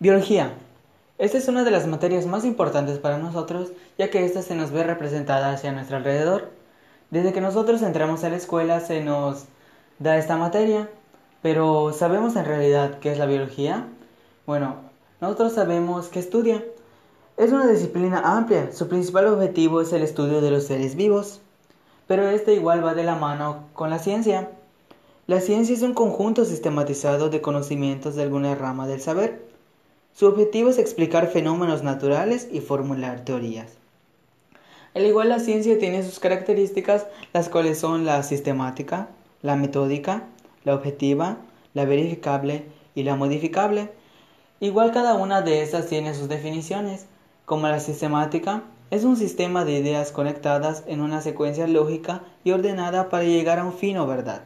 Biología. Esta es una de las materias más importantes para nosotros, ya que ésta se nos ve representada hacia nuestro alrededor. Desde que nosotros entramos a la escuela se nos da esta materia, pero ¿sabemos en realidad qué es la biología? Bueno, nosotros sabemos que estudia. Es una disciplina amplia, su principal objetivo es el estudio de los seres vivos, pero este igual va de la mano con la ciencia. La ciencia es un conjunto sistematizado de conocimientos de alguna rama del saber. Su objetivo es explicar fenómenos naturales y formular teorías. Al igual la ciencia tiene sus características, las cuales son la sistemática, la metódica, la objetiva, la verificable y la modificable. Igual cada una de estas tiene sus definiciones, como la sistemática es un sistema de ideas conectadas en una secuencia lógica y ordenada para llegar a un fin o verdad.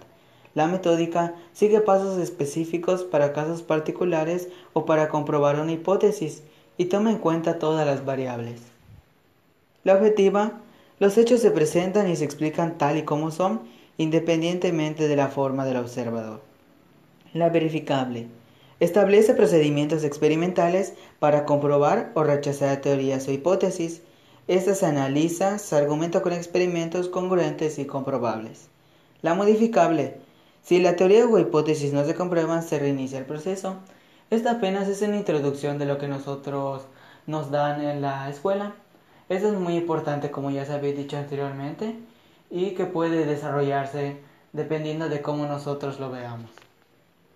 La metódica sigue pasos específicos para casos particulares o para comprobar una hipótesis y toma en cuenta todas las variables. La objetiva, los hechos se presentan y se explican tal y como son, independientemente de la forma del observador. La verificable, establece procedimientos experimentales para comprobar o rechazar teorías o hipótesis. Esta se analiza, se argumenta con experimentos congruentes y comprobables. La modificable, si la teoría o hipótesis no se comprueban, se reinicia el proceso. Esta apenas es una introducción de lo que nosotros nos dan en la escuela. Esto es muy importante, como ya se había dicho anteriormente, y que puede desarrollarse dependiendo de cómo nosotros lo veamos.